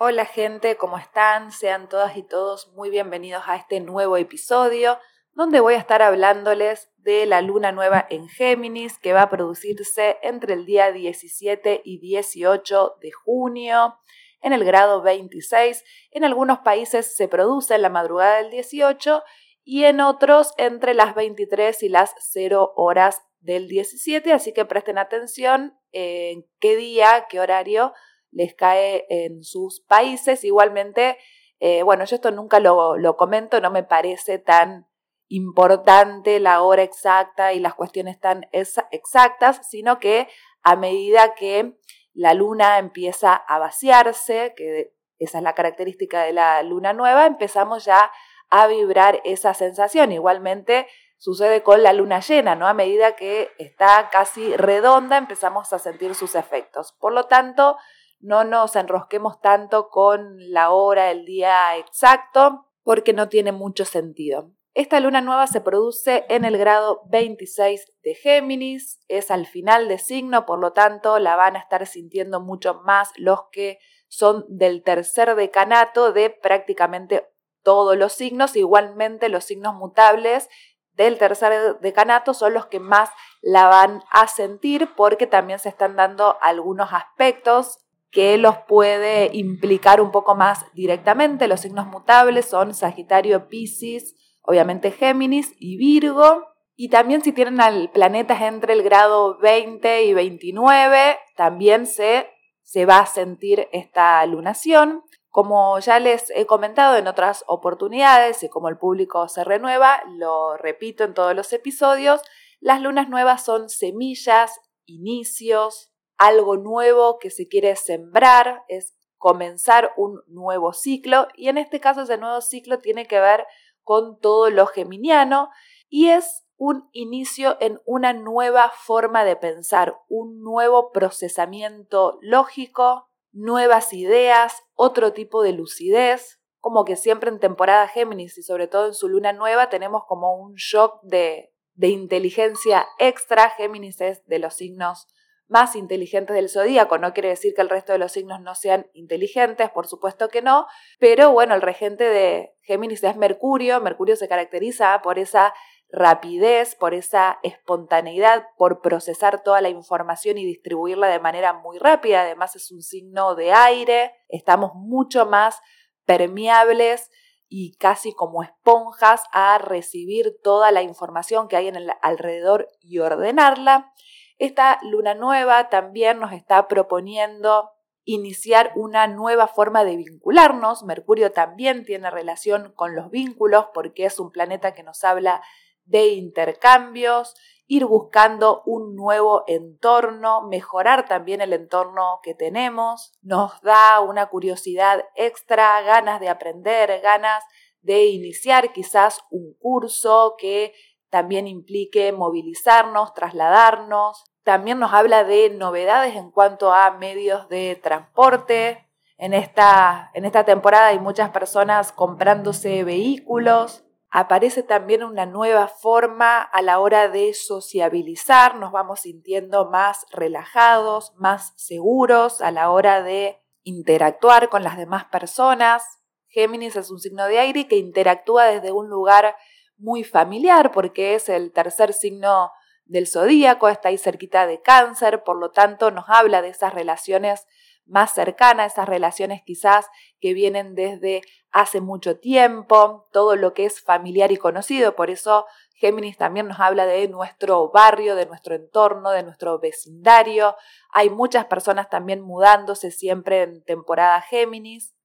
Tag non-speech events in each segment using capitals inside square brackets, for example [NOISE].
Hola gente, ¿cómo están? Sean todas y todos muy bienvenidos a este nuevo episodio donde voy a estar hablándoles de la luna nueva en Géminis que va a producirse entre el día 17 y 18 de junio en el grado 26. En algunos países se produce en la madrugada del 18 y en otros entre las 23 y las 0 horas del 17, así que presten atención en qué día, qué horario les cae en sus países. Igualmente, eh, bueno, yo esto nunca lo, lo comento, no me parece tan importante la hora exacta y las cuestiones tan exactas, sino que a medida que la luna empieza a vaciarse, que esa es la característica de la luna nueva, empezamos ya a vibrar esa sensación. Igualmente sucede con la luna llena, ¿no? A medida que está casi redonda empezamos a sentir sus efectos. Por lo tanto, no nos enrosquemos tanto con la hora, el día exacto, porque no tiene mucho sentido. Esta luna nueva se produce en el grado 26 de Géminis, es al final de signo, por lo tanto la van a estar sintiendo mucho más los que son del tercer decanato de prácticamente todos los signos. Igualmente los signos mutables del tercer decanato son los que más la van a sentir porque también se están dando algunos aspectos que los puede implicar un poco más directamente. Los signos mutables son Sagitario, Pisces, obviamente Géminis y Virgo. Y también si tienen al planetas entre el grado 20 y 29, también se, se va a sentir esta lunación. Como ya les he comentado en otras oportunidades y como el público se renueva, lo repito en todos los episodios, las lunas nuevas son semillas, inicios, algo nuevo que se quiere sembrar, es comenzar un nuevo ciclo y en este caso ese nuevo ciclo tiene que ver con todo lo geminiano y es un inicio en una nueva forma de pensar, un nuevo procesamiento lógico, nuevas ideas, otro tipo de lucidez, como que siempre en temporada Géminis y sobre todo en su luna nueva tenemos como un shock de, de inteligencia extra. Géminis es de los signos más inteligentes del zodíaco. No quiere decir que el resto de los signos no sean inteligentes, por supuesto que no, pero bueno, el regente de Géminis es Mercurio. Mercurio se caracteriza por esa rapidez, por esa espontaneidad, por procesar toda la información y distribuirla de manera muy rápida. Además es un signo de aire, estamos mucho más permeables y casi como esponjas a recibir toda la información que hay en el alrededor y ordenarla. Esta luna nueva también nos está proponiendo iniciar una nueva forma de vincularnos. Mercurio también tiene relación con los vínculos porque es un planeta que nos habla de intercambios, ir buscando un nuevo entorno, mejorar también el entorno que tenemos, nos da una curiosidad extra, ganas de aprender, ganas de iniciar quizás un curso que también implique movilizarnos, trasladarnos. También nos habla de novedades en cuanto a medios de transporte. En esta, en esta temporada hay muchas personas comprándose vehículos. Aparece también una nueva forma a la hora de sociabilizar. Nos vamos sintiendo más relajados, más seguros a la hora de interactuar con las demás personas. Géminis es un signo de aire que interactúa desde un lugar muy familiar porque es el tercer signo del zodíaco, está ahí cerquita de cáncer, por lo tanto nos habla de esas relaciones más cercanas, esas relaciones quizás que vienen desde hace mucho tiempo, todo lo que es familiar y conocido, por eso Géminis también nos habla de nuestro barrio, de nuestro entorno, de nuestro vecindario. Hay muchas personas también mudándose siempre en temporada Géminis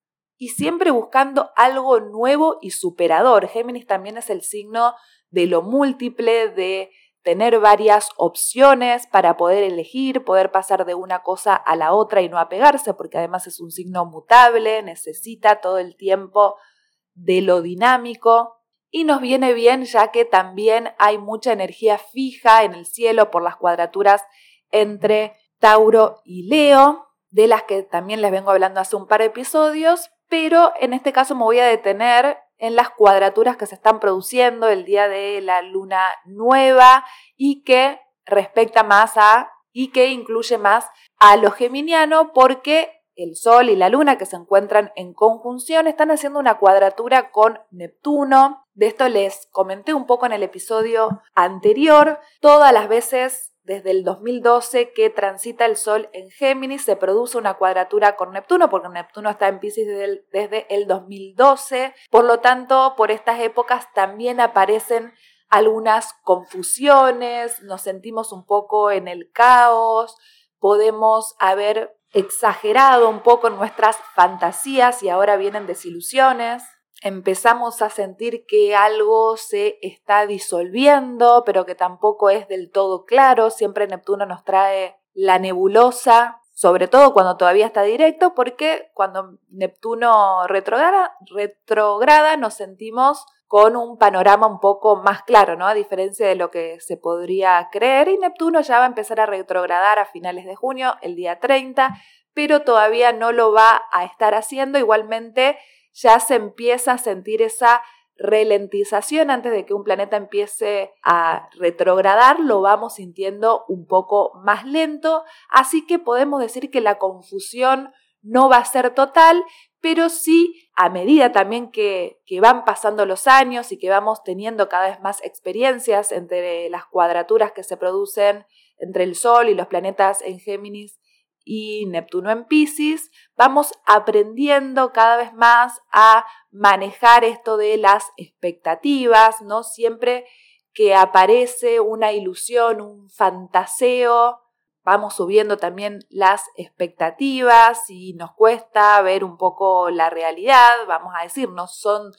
y siempre buscando algo nuevo y superador. Géminis también es el signo de lo múltiple, de tener varias opciones para poder elegir, poder pasar de una cosa a la otra y no apegarse, porque además es un signo mutable, necesita todo el tiempo de lo dinámico. Y nos viene bien ya que también hay mucha energía fija en el cielo por las cuadraturas entre Tauro y Leo, de las que también les vengo hablando hace un par de episodios, pero en este caso me voy a detener en las cuadraturas que se están produciendo el día de la luna nueva y que respecta más a y que incluye más a lo geminiano porque el Sol y la Luna que se encuentran en conjunción están haciendo una cuadratura con Neptuno. De esto les comenté un poco en el episodio anterior. Todas las veces desde el 2012 que transita el Sol en Géminis se produce una cuadratura con Neptuno, porque Neptuno está en Pisces desde el, 2012. Por lo tanto, por estas épocas también aparecen algunas confusiones, nos sentimos un poco en el caos, podemos haber exagerado un poco nuestras fantasías y ahora vienen desilusiones. Empezamos a sentir que algo se está disolviendo, pero que tampoco es del todo claro. Siempre Neptuno nos trae la nebulosa, sobre todo cuando todavía está directo, porque cuando Neptuno retrograda, retrograda nos sentimos con un panorama un poco más claro, ¿no? A diferencia de lo que se podría creer. Y Neptuno ya va a empezar a retrogradar a finales de junio, el día 30, pero todavía no lo va a estar haciendo. Igualmente ya se empieza a sentir esa ralentización antes de que un planeta empiece a retrogradar, lo vamos sintiendo un poco más lento, así que podemos decir que la confusión no va a ser total, pero sí a medida también que, van pasando los años y que vamos teniendo cada vez más experiencias entre las cuadraturas que se producen entre el Sol y los planetas en Géminis y Neptuno en Pisces, vamos aprendiendo cada vez más a manejar esto de las expectativas, ¿no? Siempre que aparece una ilusión, un fantaseo, vamos subiendo también las expectativas y nos cuesta ver un poco la realidad, vamos a decir, no son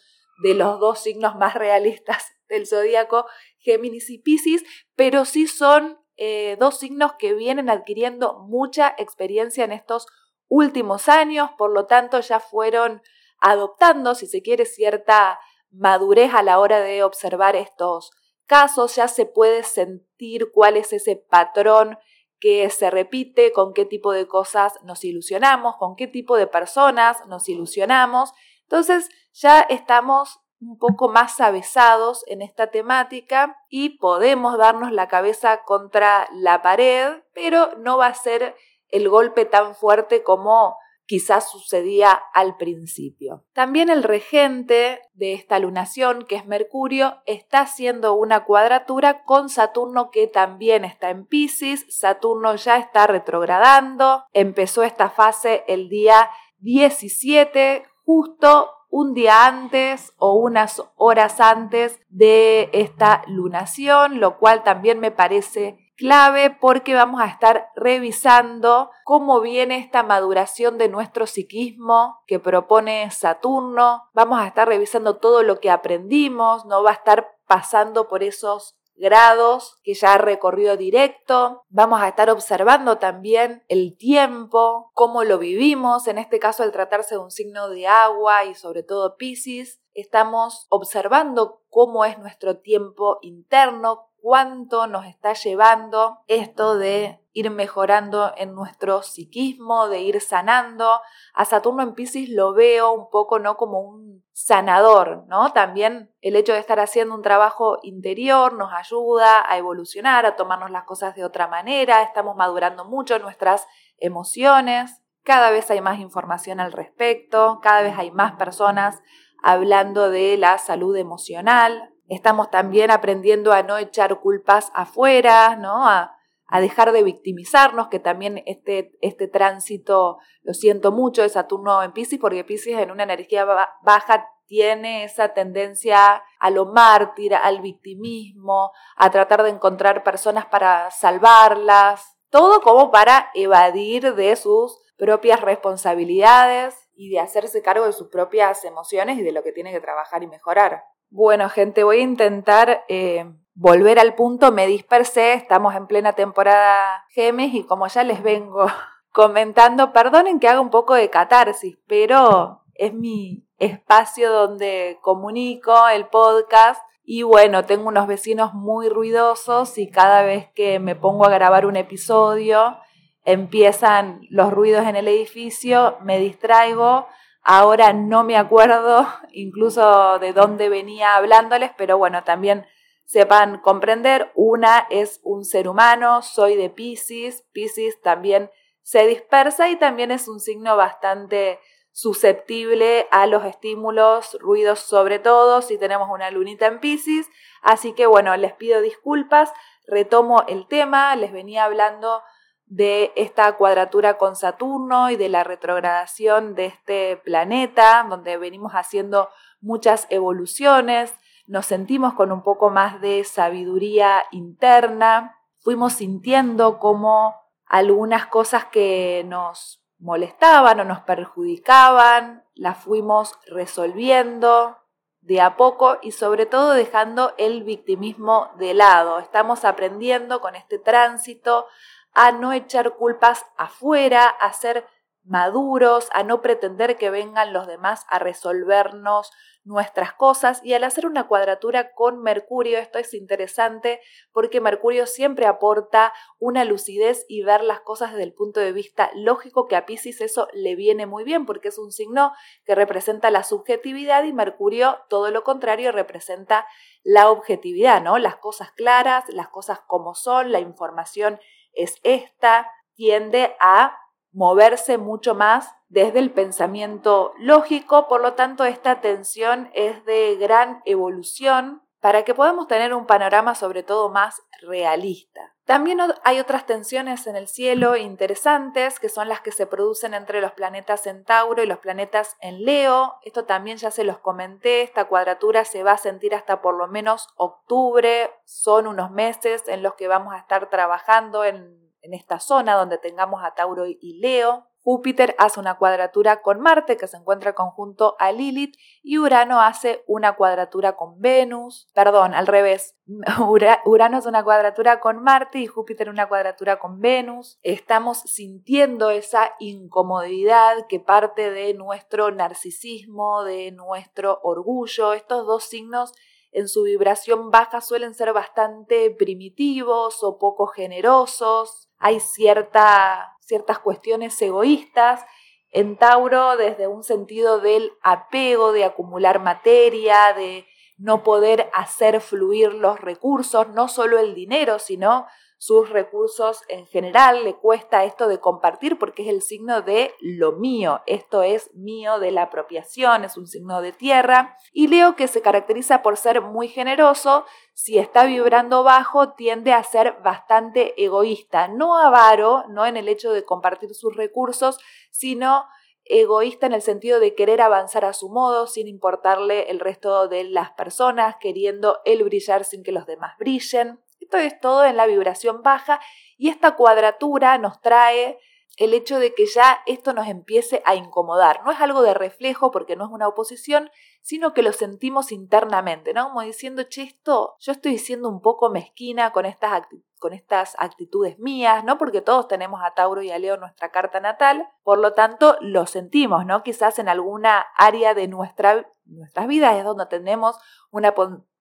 de los dos signos más realistas del zodíaco, Géminis y Pisces, pero sí son eh, dos signos que vienen adquiriendo mucha experiencia en estos últimos años, por lo tanto ya fueron adoptando, si se quiere, cierta madurez a la hora de observar estos casos, ya se puede sentir cuál es ese patrón que se repite, con qué tipo de cosas nos ilusionamos, con qué tipo de personas nos ilusionamos. Entonces ya estamos un poco más avesados en esta temática y podemos darnos la cabeza contra la pared, pero no va a ser el golpe tan fuerte como quizás sucedía al principio. También el regente de esta lunación, que es Mercurio, está haciendo una cuadratura con Saturno que también está en Pisces. Saturno ya está retrogradando. Empezó esta fase el día 17, justo un día antes o unas horas antes de esta lunación, lo cual también me parece clave porque vamos a estar revisando cómo viene esta maduración de nuestro psiquismo que propone Saturno. Vamos a estar revisando todo lo que aprendimos, no va a estar pasando por esos grados que ya ha recorrido directo. Vamos a estar observando también el tiempo, cómo lo vivimos, en este caso al tratarse de un signo de agua y sobre todo Pisces. Estamos observando cómo es nuestro tiempo interno, cuánto nos está llevando esto de ir mejorando en nuestro psiquismo, de ir sanando. A Saturno en Pisces lo veo un poco no como un sanador, ¿no? También el hecho de estar haciendo un trabajo interior nos ayuda a evolucionar, a tomarnos las cosas de otra manera, estamos madurando mucho nuestras emociones, cada vez hay más información al respecto, cada vez hay más personas hablando de la salud emocional, Estamos también aprendiendo a no echar culpas afuera, ¿no? A, dejar de victimizarnos, que también este, este tránsito, lo siento mucho, de Saturno en Pisces, porque Pisces en una energía baja tiene esa tendencia a lo mártir, al victimismo, a tratar de encontrar personas para salvarlas, todo como para evadir de sus propias responsabilidades y de hacerse cargo de sus propias emociones y de lo que tiene que trabajar y mejorar. Bueno, gente, voy a intentar eh, volver al punto. Me dispersé, estamos en plena temporada Gemes y como ya les vengo [LAUGHS] comentando, perdonen que haga un poco de catarsis, pero es mi espacio donde comunico el podcast. Y bueno, tengo unos vecinos muy ruidosos y cada vez que me pongo a grabar un episodio empiezan los ruidos en el edificio, me distraigo, Ahora no me acuerdo [LAUGHS] incluso de dónde venía hablándoles, pero bueno, también sepan comprender, una es un ser humano, soy de Pisces, Pisces también se dispersa y también es un signo bastante susceptible a los estímulos, ruidos sobre todo, si tenemos una lunita en Pisces. Así que bueno, les pido disculpas, retomo el tema, les venía hablando de esta cuadratura con Saturno y de la retrogradación de este planeta, donde venimos haciendo muchas evoluciones, nos sentimos con un poco más de sabiduría interna, fuimos sintiendo como algunas cosas que nos molestaban o nos perjudicaban, las fuimos resolviendo de a poco y sobre todo dejando el victimismo de lado. Estamos aprendiendo con este tránsito a no echar culpas afuera, a ser maduros, a no pretender que vengan los demás a resolvernos nuestras cosas y al hacer una cuadratura con Mercurio, esto es interesante porque Mercurio siempre aporta una lucidez y ver las cosas desde el punto de vista lógico que a Pisces eso le viene muy bien porque es un signo que representa la subjetividad y Mercurio todo lo contrario representa la objetividad, ¿no? Las cosas claras, las cosas como son, la información es esta, tiende a moverse mucho más desde el pensamiento lógico, por lo tanto esta tensión es de gran evolución para que podamos tener un panorama sobre todo más realista. También hay otras tensiones en el cielo interesantes, que son las que se producen entre los planetas en Tauro y los planetas en Leo. Esto también ya se los comenté, esta cuadratura se va a sentir hasta por lo menos octubre, son unos meses en los que vamos a estar trabajando en en esta zona donde tengamos a Tauro y Leo. Júpiter hace una cuadratura con Marte que se encuentra conjunto a Lilith y Urano hace una cuadratura con Venus, perdón, al revés. [LAUGHS] Urano es una cuadratura con Marte y Júpiter una cuadratura con Venus. Estamos sintiendo esa incomodidad que parte de nuestro narcisismo, de nuestro orgullo. Estos dos signos en su vibración baja suelen ser bastante primitivos o poco generosos, hay cierta, ciertas cuestiones egoístas. En Tauro desde un sentido del apego, de acumular materia, de no poder hacer fluir los recursos, no solo el dinero, sino sus recursos en general, le cuesta esto de compartir porque es el signo de lo mío, esto es mío de la apropiación, es un signo de tierra. Y Leo que se caracteriza por ser muy generoso, si está vibrando bajo tiende a ser bastante egoísta, no avaro, no en el hecho de compartir sus recursos, sino egoísta en el sentido de querer avanzar a su modo sin importarle el resto de las personas, queriendo él brillar sin que los demás brillen. Esto es todo en la vibración baja y esta cuadratura nos trae el hecho de que ya esto nos empiece a incomodar. No es algo de reflejo porque no es una oposición, sino que lo sentimos internamente, ¿no? Como diciendo, che, esto yo estoy siendo un poco mezquina con estas, con estas actitudes mías, ¿no? Porque todos tenemos a Tauro y a Leo nuestra carta natal, por lo tanto lo sentimos, ¿no? Quizás en alguna área de nuestra, nuestras vidas es donde tenemos una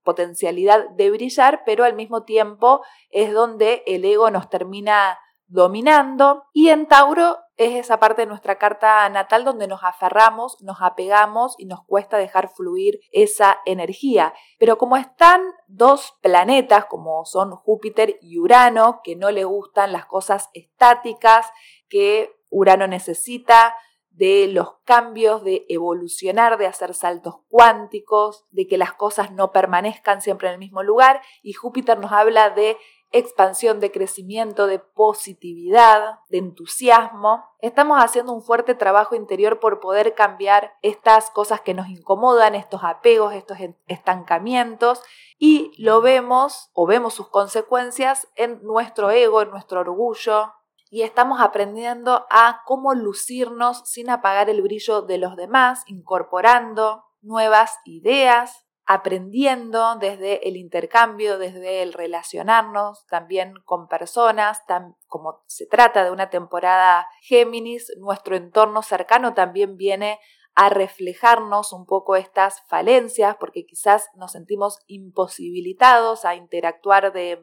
potencialidad de brillar, pero al mismo tiempo es donde el ego nos termina dominando. Y en Tauro es esa parte de nuestra carta natal donde nos aferramos, nos apegamos y nos cuesta dejar fluir esa energía. Pero como están dos planetas, como son Júpiter y Urano, que no le gustan las cosas estáticas, que Urano necesita de los cambios, de evolucionar, de hacer saltos cuánticos, de que las cosas no permanezcan siempre en el mismo lugar. Y Júpiter nos habla de expansión, de crecimiento, de positividad, de entusiasmo. Estamos haciendo un fuerte trabajo interior por poder cambiar estas cosas que nos incomodan, estos apegos, estos estancamientos y lo vemos o vemos sus consecuencias en nuestro ego, en nuestro orgullo, y estamos aprendiendo a cómo lucirnos sin apagar el brillo de los demás, incorporando nuevas ideas, aprendiendo desde el intercambio, desde el relacionarnos también con personas, como se trata de una temporada Géminis, nuestro entorno cercano también viene a reflejarnos un poco estas falencias porque quizás nos sentimos imposibilitados a interactuar de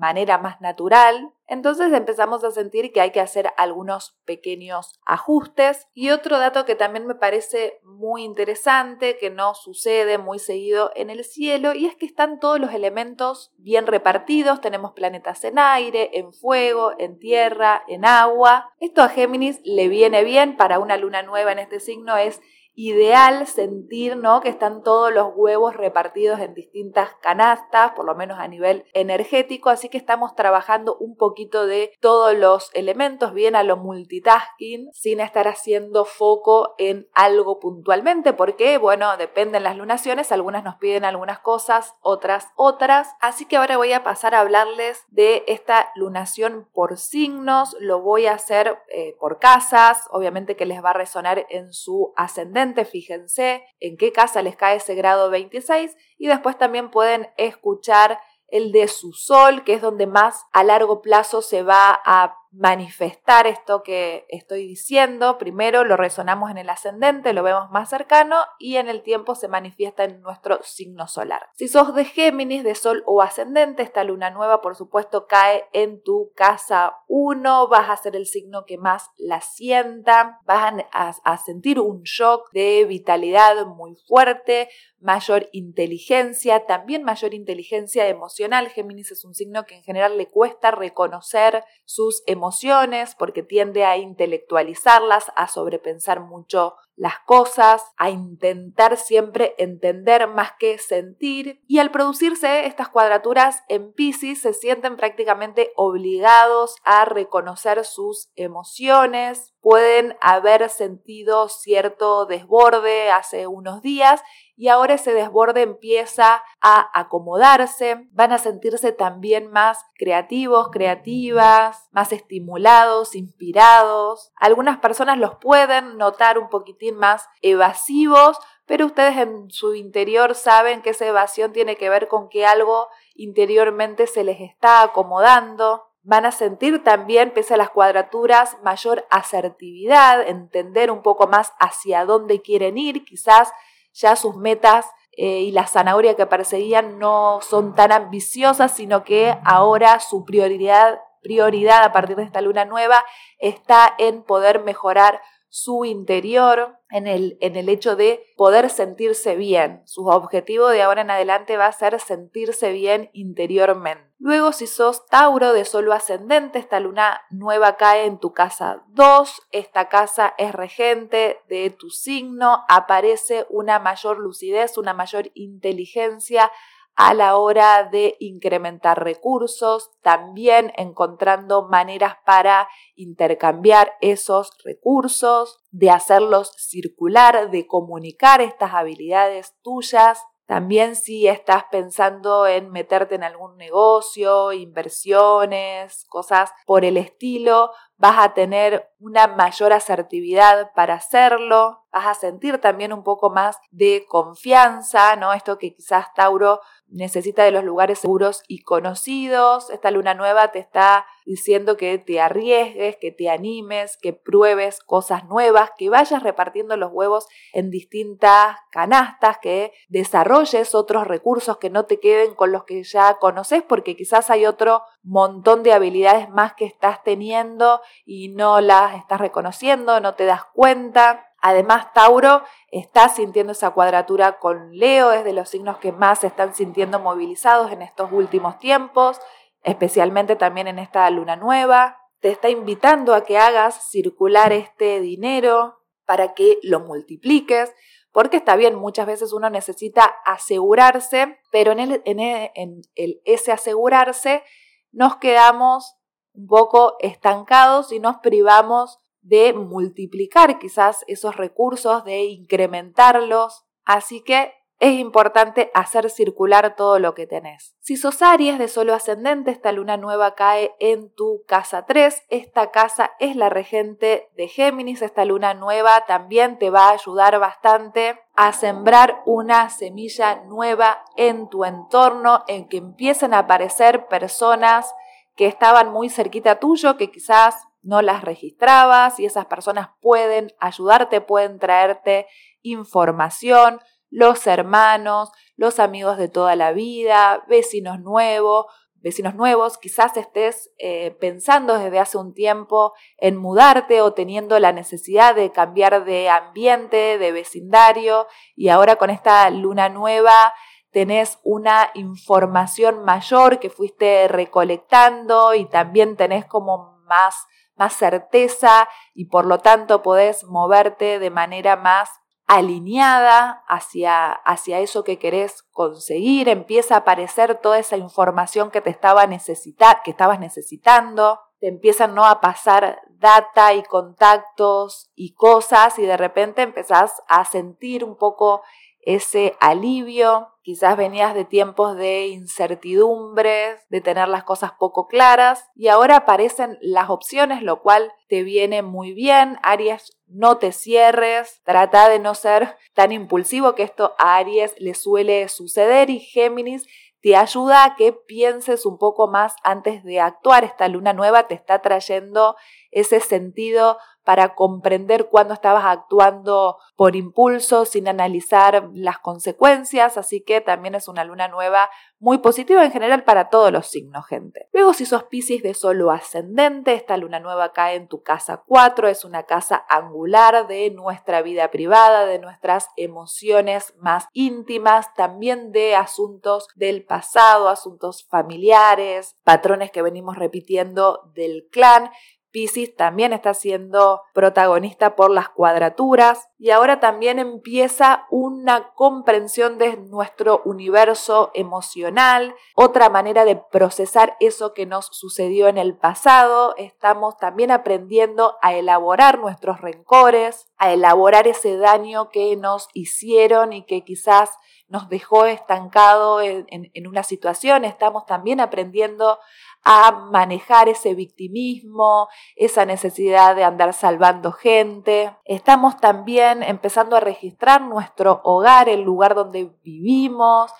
manera más natural, entonces empezamos a sentir que hay que hacer algunos pequeños ajustes. Y otro dato que también me parece muy interesante, que no sucede muy seguido en el cielo, y es que están todos los elementos bien repartidos. Tenemos planetas en aire, en fuego, en tierra, en agua. Esto a Géminis le viene bien para una luna nueva en este signo, es ideal sentir ¿no? que están todos los huevos repartidos en distintas canastas, por lo menos a nivel energético, así que estamos trabajando un poquito de todos los elementos, bien a lo multitasking, sin estar haciendo foco en algo puntualmente, porque, bueno, dependen las lunaciones, algunas nos piden algunas cosas, otras otras, así que ahora voy a pasar a hablarles de esta lunación por signos, lo voy a hacer eh, por casas, obviamente que les va a resonar en su ascendente, fíjense en qué casa les cae ese grado 26 y después también pueden escuchar el de su sol, que es donde más a largo plazo se va a manifestar esto que estoy diciendo. Primero lo resonamos en el ascendente, lo vemos más cercano y en el tiempo se manifiesta en nuestro signo solar. Si sos de Géminis, de Sol o ascendente, esta luna nueva por supuesto cae en tu casa 1, vas a ser el signo que más la sienta, vas a, a sentir un shock de vitalidad muy fuerte, mayor inteligencia, también mayor inteligencia emocional. Géminis es un signo que en general le cuesta reconocer sus emociones porque tiende a intelectualizarlas, a sobrepensar mucho las cosas, a intentar siempre entender más que sentir. Y al producirse estas cuadraturas en Pisces se sienten prácticamente obligados a reconocer sus emociones, pueden haber sentido cierto desborde hace unos días y ahora ese desborde empieza a acomodarse, van a sentirse también más creativos, creativas, más estimulados, inspirados. Algunas personas los pueden notar un poquitín más evasivos, pero ustedes en su interior saben que esa evasión tiene que ver con que algo interiormente se les está acomodando. Van a sentir también, pese a las cuadraturas, mayor asertividad, entender un poco más hacia dónde quieren ir, quizás ya sus metas eh, y la zanahoria que perseguían no son tan ambiciosas, sino que ahora su prioridad, prioridad a partir de esta luna nueva está en poder mejorar su interior, en el, en el hecho de poder sentirse bien. Su objetivo de ahora en adelante va a ser sentirse bien interiormente. Luego, si sos Tauro de solo ascendente, esta luna nueva cae en tu casa 2. Esta casa es regente de tu signo. Aparece una mayor lucidez, una mayor inteligencia a la hora de incrementar recursos, también encontrando maneras para intercambiar esos recursos, de hacerlos circular, de comunicar estas habilidades tuyas. También si estás pensando en meterte en algún negocio, inversiones, cosas por el estilo, vas a tener una mayor asertividad para hacerlo, vas a sentir también un poco más de confianza, ¿no? Esto que quizás Tauro necesita de los lugares seguros y conocidos. Esta luna nueva te está diciendo que te arriesgues, que te animes, que pruebes cosas nuevas, que vayas repartiendo los huevos en distintas canastas, que desarrolles otros recursos que no te queden con los que ya conoces, porque quizás hay otro montón de habilidades más que estás teniendo y no las estás reconociendo, no te das cuenta. Además, Tauro está sintiendo esa cuadratura con Leo, es de los signos que más se están sintiendo movilizados en estos últimos tiempos, especialmente también en esta luna nueva. Te está invitando a que hagas circular este dinero para que lo multipliques, porque está bien, muchas veces uno necesita asegurarse, pero en, el, en, en el, ese asegurarse nos quedamos un poco estancados y nos privamos de multiplicar quizás esos recursos, de incrementarlos. Así que es importante hacer circular todo lo que tenés. Si sos Aries de solo ascendente, esta luna nueva cae en tu casa 3. Esta casa es la regente de Géminis. Esta luna nueva también te va a ayudar bastante a sembrar una semilla nueva en tu entorno, en que empiecen a aparecer personas que estaban muy cerquita tuyo, que quizás no las registrabas y esas personas pueden ayudarte, pueden traerte información, los hermanos, los amigos de toda la vida, vecinos nuevos, vecinos nuevos, quizás estés eh, pensando desde hace un tiempo en mudarte o teniendo la necesidad de cambiar de ambiente, de vecindario y ahora con esta luna nueva tenés una información mayor que fuiste recolectando y también tenés como más, más certeza y por lo tanto podés moverte de manera más alineada hacia, hacia eso que querés conseguir, empieza a aparecer toda esa información que te estaba que estabas necesitando, te empiezan ¿no? a pasar data y contactos y cosas y de repente empezás a sentir un poco ese alivio. Quizás venías de tiempos de incertidumbres, de tener las cosas poco claras y ahora aparecen las opciones, lo cual te viene muy bien. Aries, no te cierres, trata de no ser tan impulsivo que esto a Aries le suele suceder y Géminis te ayuda a que pienses un poco más antes de actuar. Esta luna nueva te está trayendo ese sentido para comprender cuándo estabas actuando por impulso sin analizar las consecuencias, así que también es una luna nueva muy positiva en general para todos los signos, gente. Luego, si sos Pisces de solo ascendente, esta luna nueva cae en tu casa 4, es una casa angular de nuestra vida privada, de nuestras emociones más íntimas, también de asuntos del pasado, asuntos familiares, patrones que venimos repitiendo del clan, Pisces también está siendo protagonista por las cuadraturas y ahora también empieza una comprensión de nuestro universo emocional, otra manera de procesar eso que nos sucedió en el pasado. Estamos también aprendiendo a elaborar nuestros rencores, a elaborar ese daño que nos hicieron y que quizás nos dejó estancado en, una situación. Estamos también aprendiendo a manejar ese victimismo, esa necesidad de andar salvando gente. Estamos también empezando a registrar nuestro hogar, el lugar donde vivimos.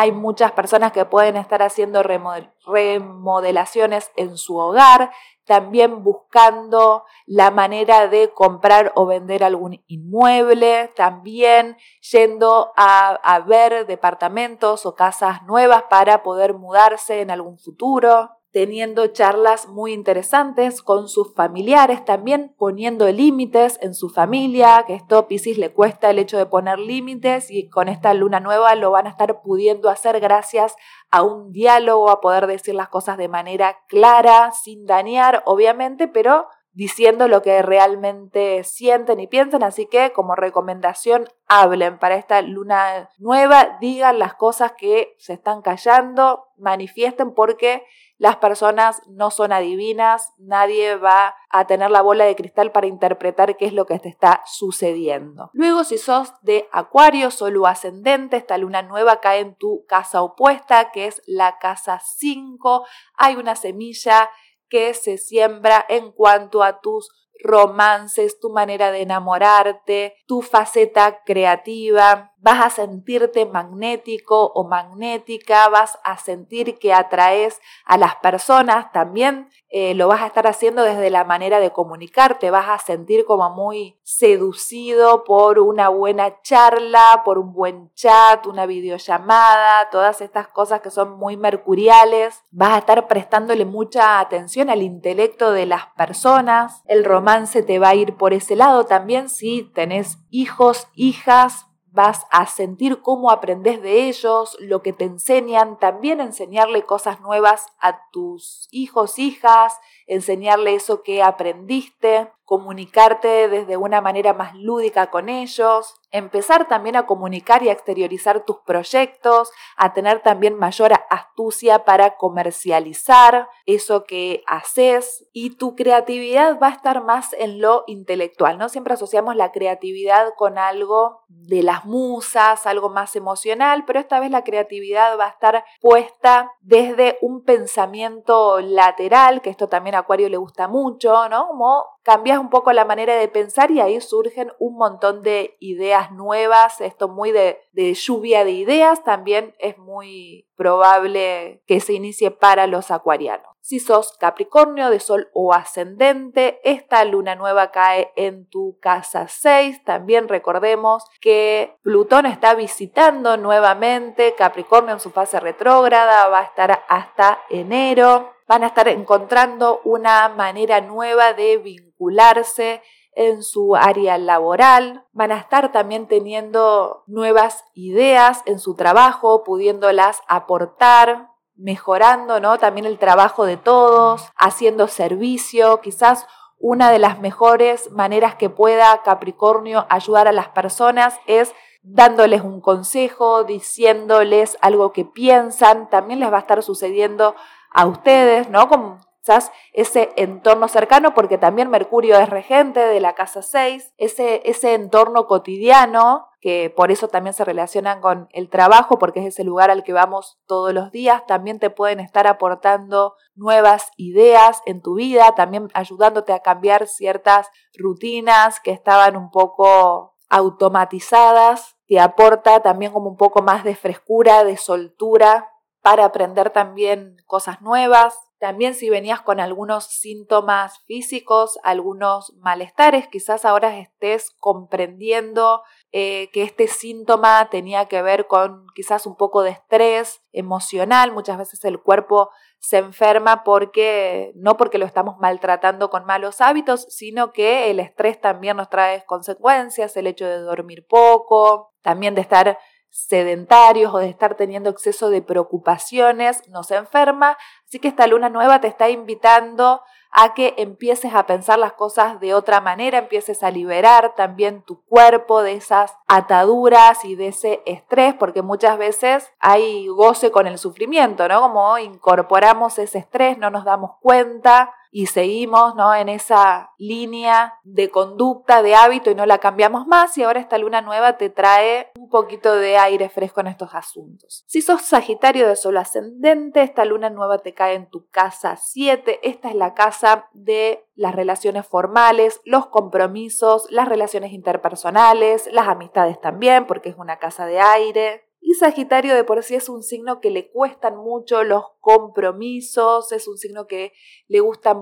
Hay muchas personas que pueden estar haciendo remodelaciones en su hogar, también buscando la manera de comprar o vender algún inmueble, también yendo a, a ver departamentos o casas nuevas para poder mudarse en algún futuro teniendo charlas muy interesantes con sus familiares, también poniendo límites en su familia, que esto a Pisces le cuesta el hecho de poner límites y con esta luna nueva lo van a estar pudiendo hacer gracias a un diálogo, a poder decir las cosas de manera clara, sin dañar, obviamente, pero diciendo lo que realmente sienten y piensan, así que como recomendación hablen. Para esta luna nueva, digan las cosas que se están callando, manifiesten porque las personas no son adivinas, nadie va a tener la bola de cristal para interpretar qué es lo que te está sucediendo. Luego, si sos de Acuario, solo ascendente, esta luna nueva cae en tu casa opuesta, que es la casa 5. Hay una semilla que se siembra en cuanto a tus romances, tu manera de enamorarte, tu faceta creativa, vas a sentirte magnético o magnética, vas a sentir que atraes a las personas, también eh, lo vas a estar haciendo desde la manera de comunicarte, vas a sentir como muy seducido por una buena charla, por un buen chat, una videollamada, todas estas cosas que son muy mercuriales, vas a estar prestándole mucha atención al intelecto de las personas, el romance te va a ir por ese lado también si tenés hijos, hijas, vas a sentir cómo aprendes de ellos, lo que te enseñan, también enseñarle cosas nuevas a tus hijos, hijas, enseñarle eso que aprendiste, comunicarte desde una manera más lúdica con ellos, empezar también a comunicar y a exteriorizar tus proyectos, a tener también mayor astucia para comercializar eso que haces y tu creatividad va a estar más en lo intelectual, ¿no? Siempre asociamos la creatividad con algo de las musas, algo más emocional, pero esta vez la creatividad va a estar puesta desde un pensamiento lateral, que esto también a Acuario le gusta mucho, ¿no? Como cambias un poco la manera de pensar y ahí surgen un montón de ideas nuevas, esto muy de, de lluvia de ideas, también es muy probable que se inicie para los acuarianos. Si sos Capricornio de Sol o ascendente, esta luna nueva cae en tu casa 6. También recordemos que Plutón está visitando nuevamente Capricornio en su fase retrógrada, va a estar hasta enero. Van a estar encontrando una manera nueva de vincularse en su área laboral, van a estar también teniendo nuevas ideas en su trabajo, pudiéndolas aportar, mejorando ¿no? también el trabajo de todos, haciendo servicio, quizás una de las mejores maneras que pueda Capricornio ayudar a las personas es dándoles un consejo, diciéndoles algo que piensan, también les va a estar sucediendo a ustedes, ¿no? Como quizás ese entorno cercano, porque también Mercurio es regente de la casa 6, ese, ese entorno cotidiano, que por eso también se relacionan con el trabajo, porque es ese lugar al que vamos todos los días, también te pueden estar aportando nuevas ideas en tu vida, también ayudándote a cambiar ciertas rutinas que estaban un poco automatizadas, te aporta también como un poco más de frescura, de soltura para aprender también cosas nuevas. También si venías con algunos síntomas físicos, algunos malestares, quizás ahora estés comprendiendo eh, que este síntoma tenía que ver con quizás un poco de estrés emocional. Muchas veces el cuerpo se enferma porque no porque lo estamos maltratando con malos hábitos, sino que el estrés también nos trae consecuencias, el hecho de dormir poco, también de estar sedentarios o de estar teniendo exceso de preocupaciones, nos enferma. Así que esta luna nueva te está invitando a que empieces a pensar las cosas de otra manera, empieces a liberar también tu cuerpo de esas ataduras y de ese estrés, porque muchas veces hay goce con el sufrimiento, ¿no? Como incorporamos ese estrés, no nos damos cuenta y seguimos ¿no? en esa línea de conducta, de hábito y no la cambiamos más y ahora esta luna nueva te trae un poquito de aire fresco en estos asuntos. Si sos Sagitario de Sol ascendente, esta luna nueva te cae en tu casa 7, esta es la casa de las relaciones formales, los compromisos, las relaciones interpersonales, las amistades también, porque es una casa de aire. Y Sagitario de por sí es un signo que le cuestan mucho los compromisos, es un signo que le gusta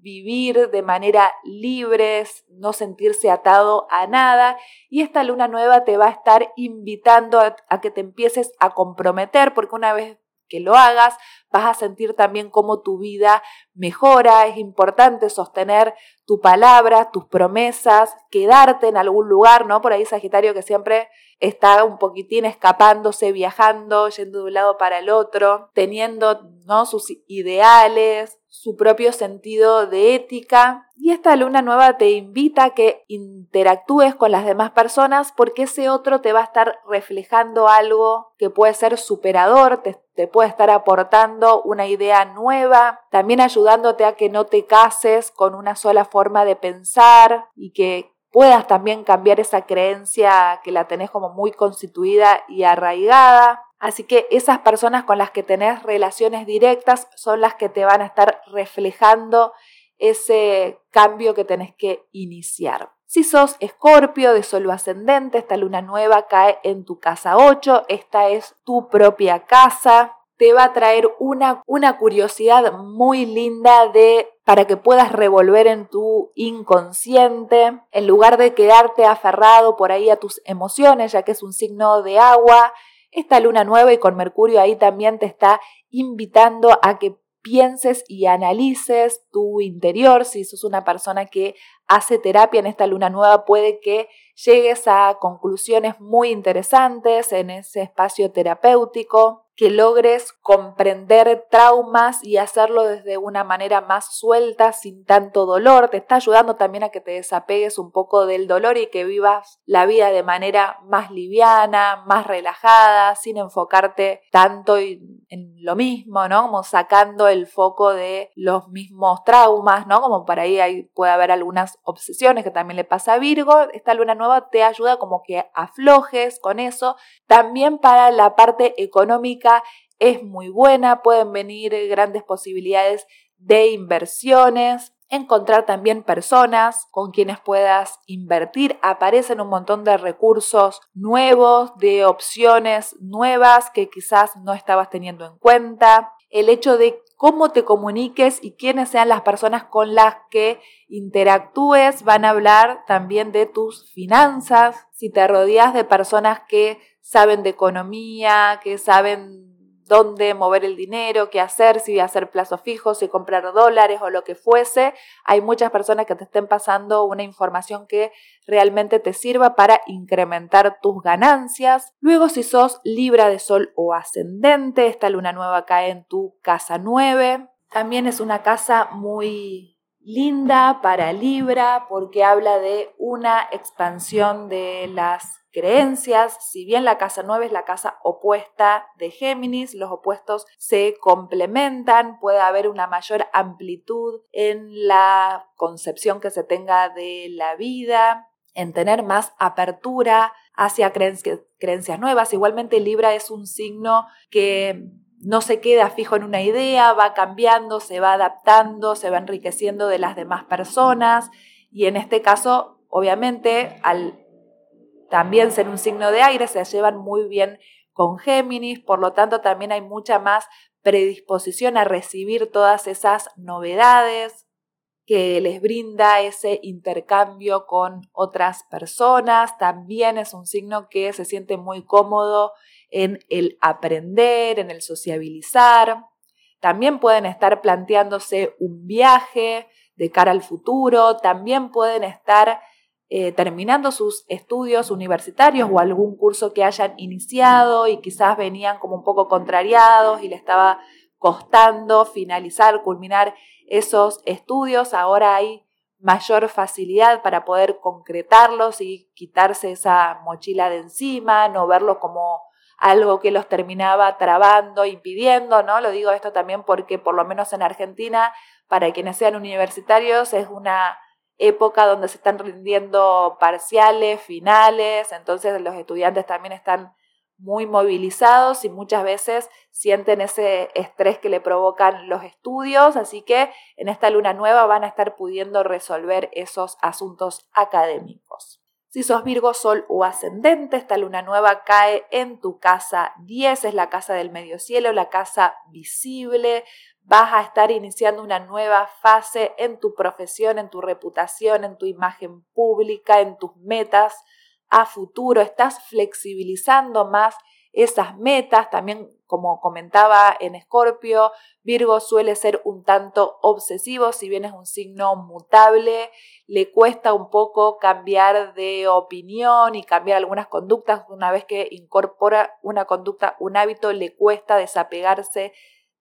vivir de manera libre, no sentirse atado a nada. Y esta luna nueva te va a estar invitando a, a que te empieces a comprometer, porque una vez que lo hagas, vas a sentir también cómo tu vida mejora. Es importante sostener tu palabra, tus promesas, quedarte en algún lugar, ¿no? Por ahí Sagitario que siempre está un poquitín escapándose, viajando, yendo de un lado para el otro, teniendo ¿no? sus ideales, su propio sentido de ética. Y esta luna nueva te invita a que interactúes con las demás personas porque ese otro te va a estar reflejando algo que puede ser superador, te, te puede estar aportando una idea nueva, también ayudándote a que no te cases con una sola forma de pensar y que puedas también cambiar esa creencia que la tenés como muy constituida y arraigada. Así que esas personas con las que tenés relaciones directas son las que te van a estar reflejando ese cambio que tenés que iniciar. Si sos escorpio de solo ascendente, esta luna nueva cae en tu casa 8, esta es tu propia casa, te va a traer una, una curiosidad muy linda de para que puedas revolver en tu inconsciente, en lugar de quedarte aferrado por ahí a tus emociones, ya que es un signo de agua, esta luna nueva y con Mercurio ahí también te está invitando a que pienses y analices tu interior. Si sos una persona que hace terapia en esta luna nueva, puede que llegues a conclusiones muy interesantes en ese espacio terapéutico que logres comprender traumas y hacerlo desde una manera más suelta, sin tanto dolor. Te está ayudando también a que te desapegues un poco del dolor y que vivas la vida de manera más liviana, más relajada, sin enfocarte tanto en lo mismo, ¿no? Como sacando el foco de los mismos traumas, ¿no? Como para ahí, puede haber algunas obsesiones que también le pasa a Virgo. Esta luna nueva te ayuda como que aflojes con eso. También para la parte económica es muy buena, pueden venir grandes posibilidades de inversiones. encontrar también personas con quienes puedas invertir. Aparecen un montón de recursos nuevos, de opciones nuevas que quizás no estabas teniendo en cuenta. El hecho de cómo te comuniques y quiénes sean las personas con las que interactúes van a hablar también de tus finanzas. Si te rodeas de personas que saben de economía, que saben dónde mover el dinero, qué hacer, si hacer plazos fijos, si comprar dólares o lo que fuese. Hay muchas personas que te estén pasando una información que realmente te sirva para incrementar tus ganancias. Luego, si sos Libra de Sol o ascendente, esta luna nueva cae en tu casa 9. También es una casa muy linda para Libra porque habla de una expansión de las creencias. Si bien la casa 9 es la casa opuesta de Géminis, los opuestos se complementan, puede haber una mayor amplitud en la concepción que se tenga de la vida, en tener más apertura hacia creencias, nuevas. Igualmente Libra es un signo que no se queda fijo en una idea, va cambiando, se va adaptando, se va enriqueciendo de las demás personas y en este caso, obviamente, al también ser un signo de aire, se llevan muy bien con Géminis, por lo tanto también hay mucha más predisposición a recibir todas esas novedades que les brinda ese intercambio con otras personas. También es un signo que se siente muy cómodo en el aprender, en el sociabilizar. También pueden estar planteándose un viaje de cara al futuro, también pueden estar eh, terminando sus estudios universitarios o algún curso que hayan iniciado y quizás venían como un poco contrariados y le estaba costando finalizar, culminar esos estudios. Ahora hay mayor facilidad para poder concretarlos y quitarse esa mochila de encima, no verlo como algo que los terminaba trabando, impidiendo, ¿no? Lo digo esto también porque por lo menos en Argentina, para quienes sean universitarios, es una época donde se están rindiendo parciales, finales, entonces los estudiantes también están muy movilizados y muchas veces sienten ese estrés que le provocan los estudios, así que en esta luna nueva van a estar pudiendo resolver esos asuntos académicos. Si sos Virgo, Sol o Ascendente, esta luna nueva cae en tu casa 10, es la casa del medio cielo, la casa visible, vas a estar iniciando una nueva fase en tu profesión, en tu reputación, en tu imagen pública, en tus metas a futuro. Estás flexibilizando más esas metas. También, como comentaba en Escorpio, Virgo suele ser un tanto obsesivo, si bien es un signo mutable, le cuesta un poco cambiar de opinión y cambiar algunas conductas. Una vez que incorpora una conducta, un hábito, le cuesta desapegarse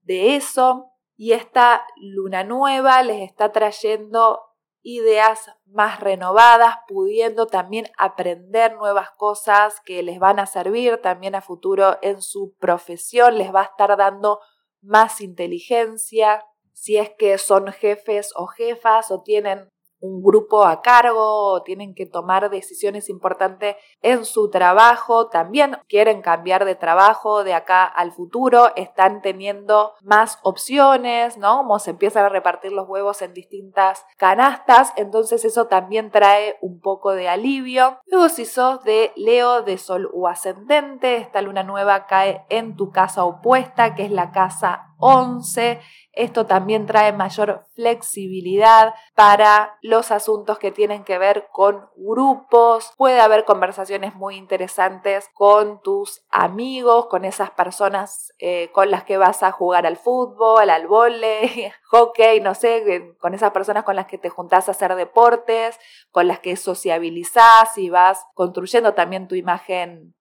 de eso y esta luna nueva les está trayendo ideas más renovadas, pudiendo también aprender nuevas cosas que les van a servir también a futuro en su profesión, les va a estar dando más inteligencia, si es que son jefes o jefas o tienen un grupo a cargo tienen que tomar decisiones importantes en su trabajo, también quieren cambiar de trabajo de acá al futuro, están teniendo más opciones, ¿no? Como se empiezan a repartir los huevos en distintas canastas, entonces eso también trae un poco de alivio. Luego si sos de Leo de Sol o ascendente, esta luna nueva cae en tu casa opuesta, que es la casa 11 esto también trae mayor flexibilidad para los asuntos que tienen que ver con grupos. Puede haber conversaciones muy interesantes con tus amigos, con esas personas eh, con las que vas a jugar al fútbol, al vole, [LAUGHS] hockey, no sé, con esas personas con las que te juntás a hacer deportes, con las que sociabilizás y vas construyendo también tu imagen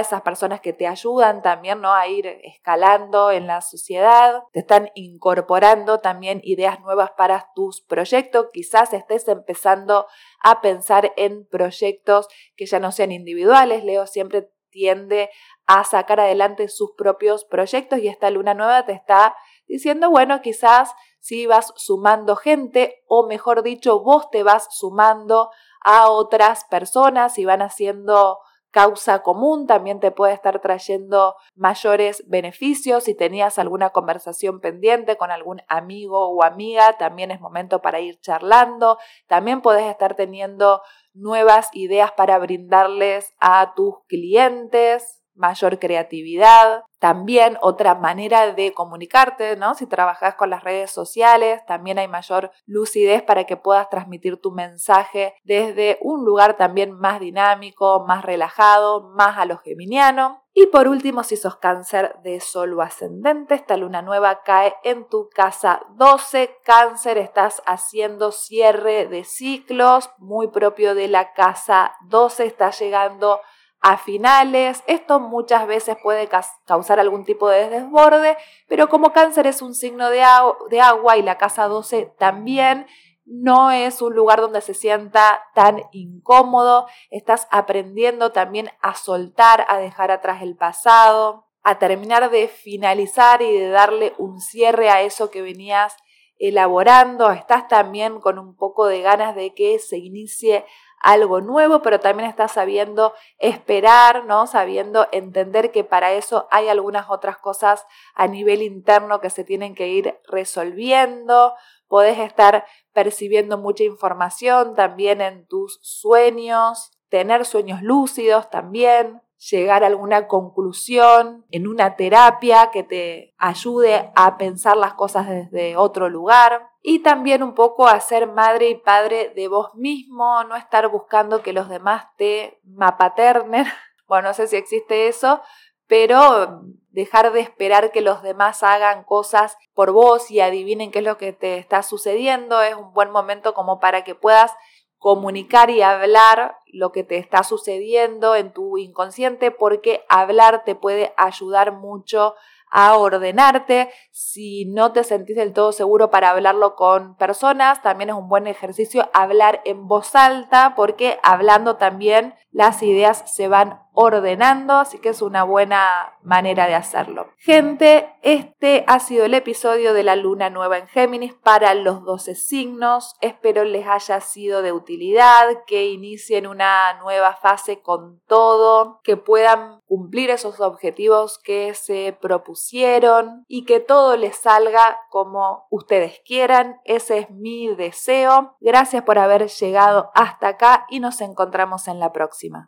esas personas que te ayudan también ¿no? a ir escalando en la sociedad, te están incorporando también ideas nuevas para tus proyectos, quizás estés empezando a pensar en proyectos que ya no sean individuales, Leo siempre tiende a sacar adelante sus propios proyectos y esta luna nueva te está diciendo, bueno, quizás si vas sumando gente o mejor dicho, vos te vas sumando a otras personas y van haciendo causa común también te puede estar trayendo mayores beneficios. Si tenías alguna conversación pendiente con algún amigo o amiga, también es momento para ir charlando. También puedes estar teniendo nuevas ideas para brindarles a tus clientes mayor creatividad, también otra manera de comunicarte, ¿no? Si trabajas con las redes sociales, también hay mayor lucidez para que puedas transmitir tu mensaje desde un lugar también más dinámico, más relajado, más a lo geminiano. Y por último, si sos cáncer de solo ascendente, esta luna nueva cae en tu casa 12. Cáncer, estás haciendo cierre de ciclos, muy propio de la casa 12, está llegando a finales. Esto muchas veces puede causar algún tipo de desborde, pero como cáncer es un signo de, de, agua y la casa 12 también, no es un lugar donde se sienta tan incómodo. Estás aprendiendo también a soltar, a dejar atrás el pasado, a terminar de finalizar y de darle un cierre a eso que venías elaborando. Estás también con un poco de ganas de que se inicie algo nuevo, pero también estás sabiendo esperar, ¿no? Sabiendo entender que para eso hay algunas otras cosas a nivel interno que se tienen que ir resolviendo. Podés estar percibiendo mucha información también en tus sueños, tener sueños lúcidos también llegar a alguna conclusión en una terapia que te ayude a pensar las cosas desde otro lugar y también un poco a ser madre y padre de vos mismo, no estar buscando que los demás te mapaternen. [LAUGHS] Bueno, no sé si existe eso, pero dejar de esperar que los demás hagan cosas por vos y adivinen qué es lo que te está sucediendo es un buen momento como para que puedas comunicar y hablar lo que te está sucediendo en tu inconsciente porque hablar te puede ayudar mucho a ordenarte. Si no te sentís del todo seguro para hablarlo con personas, también es un buen ejercicio hablar en voz alta porque hablando también las ideas se van ordenando, así que es una buena manera de hacerlo. Gente, este ha sido el episodio de la luna nueva en Géminis para los 12 signos. Espero les haya sido de utilidad, que inicien una nueva fase con todo, que puedan cumplir esos objetivos que se propusieron y que todo les salga como ustedes quieran. Ese es mi deseo. Gracias por haber llegado hasta acá y nos encontramos en la próxima.